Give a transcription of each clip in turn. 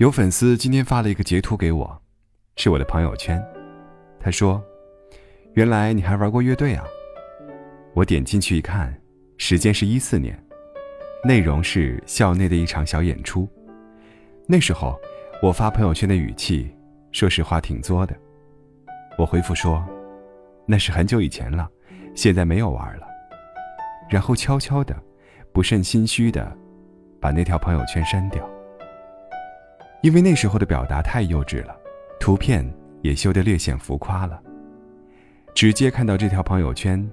有粉丝今天发了一个截图给我，是我的朋友圈。他说：“原来你还玩过乐队啊！”我点进去一看，时间是一四年，内容是校内的一场小演出。那时候，我发朋友圈的语气，说实话挺作的。我回复说：“那是很久以前了，现在没有玩了。”然后悄悄的、不甚心虚的，把那条朋友圈删掉。因为那时候的表达太幼稚了，图片也修得略显浮夸了。直接看到这条朋友圈，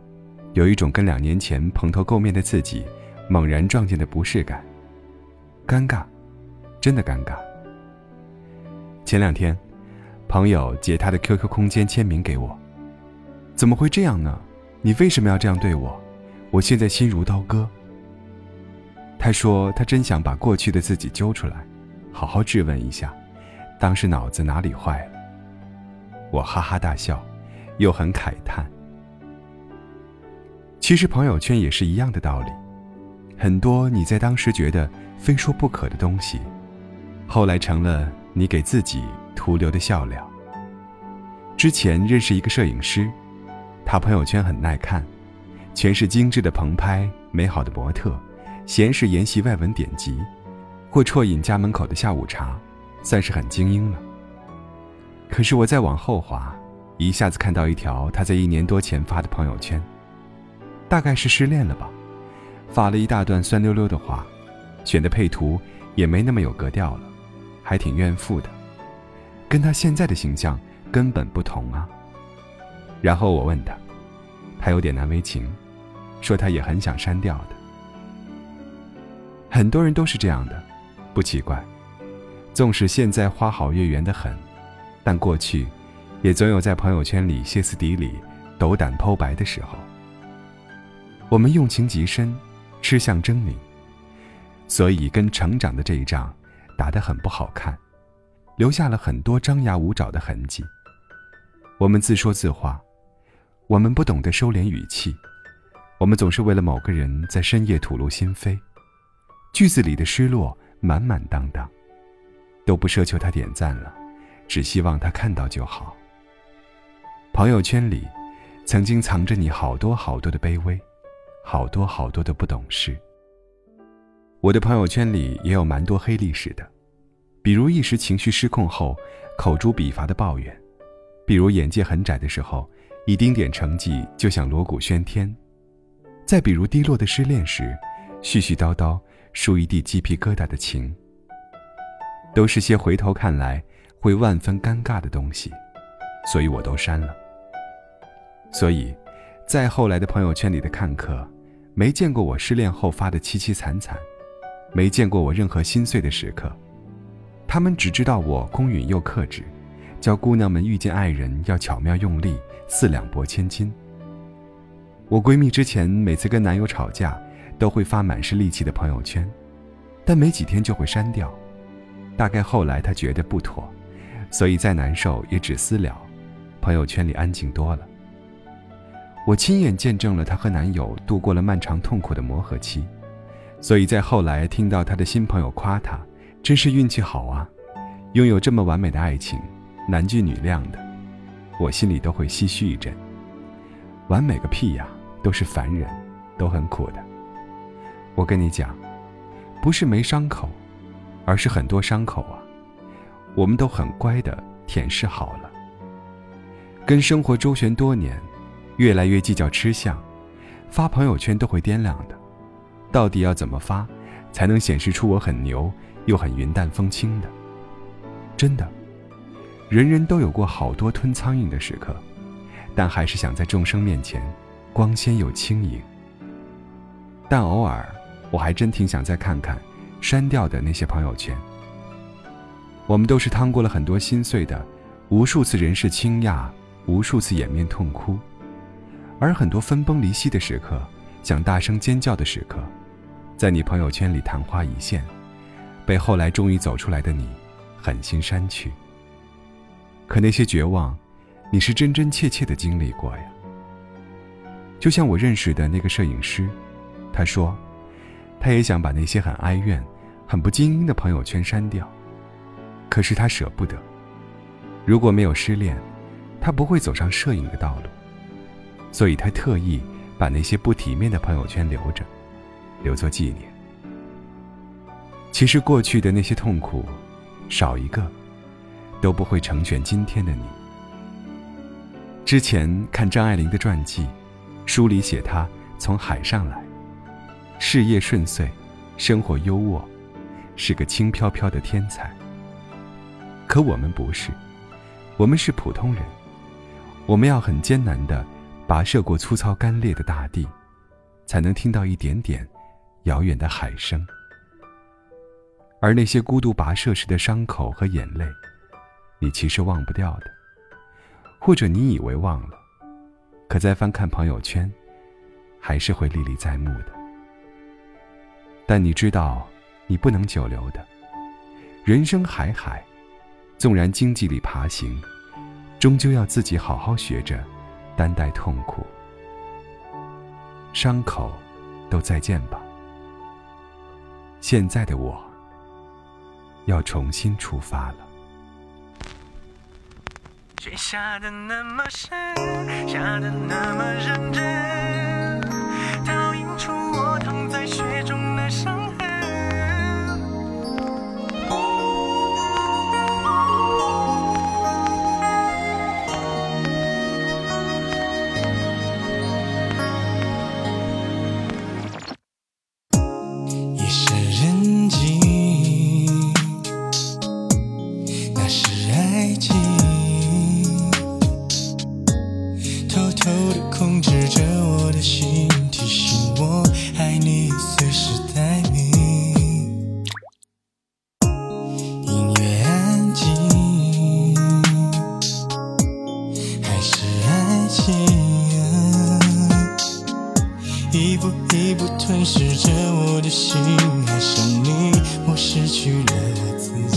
有一种跟两年前蓬头垢面的自己猛然撞见的不适感，尴尬，真的尴尬。前两天，朋友截他的 QQ 空间签名给我，怎么会这样呢？你为什么要这样对我？我现在心如刀割。他说他真想把过去的自己揪出来，好好质问一下，当时脑子哪里坏了。我哈哈大笑，又很慨叹。其实朋友圈也是一样的道理，很多你在当时觉得非说不可的东西，后来成了你给自己徒留的笑料。之前认识一个摄影师，他朋友圈很耐看。全是精致的棚拍，美好的模特，闲时研习外文典籍，或啜饮家门口的下午茶，算是很精英了。可是我再往后滑，一下子看到一条他在一年多前发的朋友圈，大概是失恋了吧，发了一大段酸溜溜的话，选的配图也没那么有格调了，还挺怨妇的，跟他现在的形象根本不同啊。然后我问他，他有点难为情。说他也很想删掉的，很多人都是这样的，不奇怪。纵使现在花好月圆的很，但过去，也总有在朋友圈里歇斯底里、斗胆剖白的时候。我们用情极深，吃相狰狞，所以跟成长的这一仗打得很不好看，留下了很多张牙舞爪的痕迹。我们自说自话，我们不懂得收敛语气。我们总是为了某个人在深夜吐露心扉，句子里的失落满满当当，都不奢求他点赞了，只希望他看到就好。朋友圈里，曾经藏着你好多好多的卑微，好多好多的不懂事。我的朋友圈里也有蛮多黑历史的，比如一时情绪失控后口诛笔伐的抱怨，比如眼界很窄的时候，一丁点成绩就想锣鼓喧天。再比如低落的失恋时，絮絮叨叨数一地鸡皮疙瘩的情，都是些回头看来会万分尴尬的东西，所以我都删了。所以，再后来的朋友圈里的看客，没见过我失恋后发的凄凄惨惨，没见过我任何心碎的时刻，他们只知道我公允又克制，教姑娘们遇见爱人要巧妙用力，四两拨千斤。我闺蜜之前每次跟男友吵架，都会发满是戾气的朋友圈，但没几天就会删掉。大概后来她觉得不妥，所以再难受也只私聊，朋友圈里安静多了。我亲眼见证了她和男友度过了漫长痛苦的磨合期，所以在后来听到她的新朋友夸她，真是运气好啊，拥有这么完美的爱情，男俊女靓的，我心里都会唏嘘一阵。完美个屁呀！都是凡人，都很苦的。我跟你讲，不是没伤口，而是很多伤口啊，我们都很乖的舔舐好了。跟生活周旋多年，越来越计较吃相，发朋友圈都会掂量的，到底要怎么发，才能显示出我很牛又很云淡风轻的？真的，人人都有过好多吞苍蝇的时刻，但还是想在众生面前。光鲜又轻盈，但偶尔我还真挺想再看看删掉的那些朋友圈。我们都是趟过了很多心碎的，无数次人事倾轧，无数次掩面痛哭，而很多分崩离析的时刻，想大声尖叫的时刻，在你朋友圈里昙花一现，被后来终于走出来的你狠心删去。可那些绝望，你是真真切切的经历过呀。就像我认识的那个摄影师，他说，他也想把那些很哀怨、很不精英的朋友圈删掉，可是他舍不得。如果没有失恋，他不会走上摄影的道路。所以他特意把那些不体面的朋友圈留着，留作纪念。其实过去的那些痛苦，少一个，都不会成全今天的你。之前看张爱玲的传记，书里写她从海上来，事业顺遂，生活优渥，是个轻飘飘的天才。可我们不是，我们是普通人，我们要很艰难的。跋涉过粗糙干裂的大地，才能听到一点点遥远的海声。而那些孤独跋涉时的伤口和眼泪，你其实忘不掉的，或者你以为忘了，可再翻看朋友圈，还是会历历在目的。但你知道，你不能久留的。人生海海，纵然荆棘里爬行，终究要自己好好学着。担待痛苦，伤口都再见吧。现在的我，要重新出发了。雪下的那么深，下的那么认真，倒映出我躺在雪中偷偷的控制着我的心提醒我爱你随时待命。音乐安静还是爱情一步一步吞噬着我的心爱上你我失去了我自己。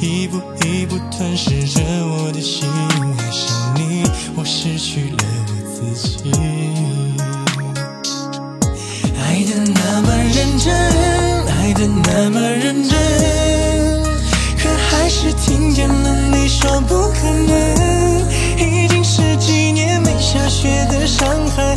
一步一步吞噬着我的心。爱上你，我失去了我自己。爱的那么认真，爱的那么认真，可还是听见了你说不可能。已经十几年没下雪的上海。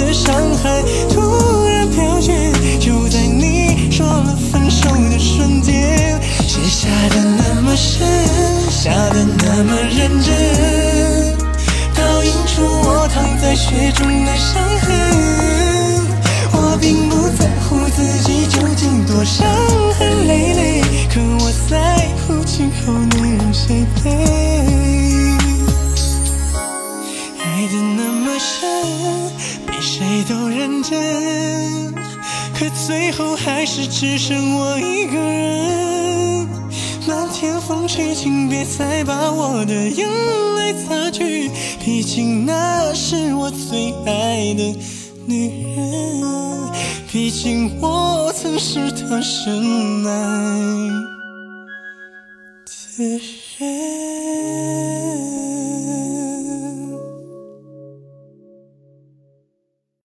中的伤痕，我并不在乎自己究竟多伤痕累累，可我在乎今后你让谁陪？爱的那么深，比谁都认真，可最后还是只剩我一个人。漫天风雪，请别再把我的眼泪，毕竟那是我最爱的女人，毕竟我曾是她深爱的人。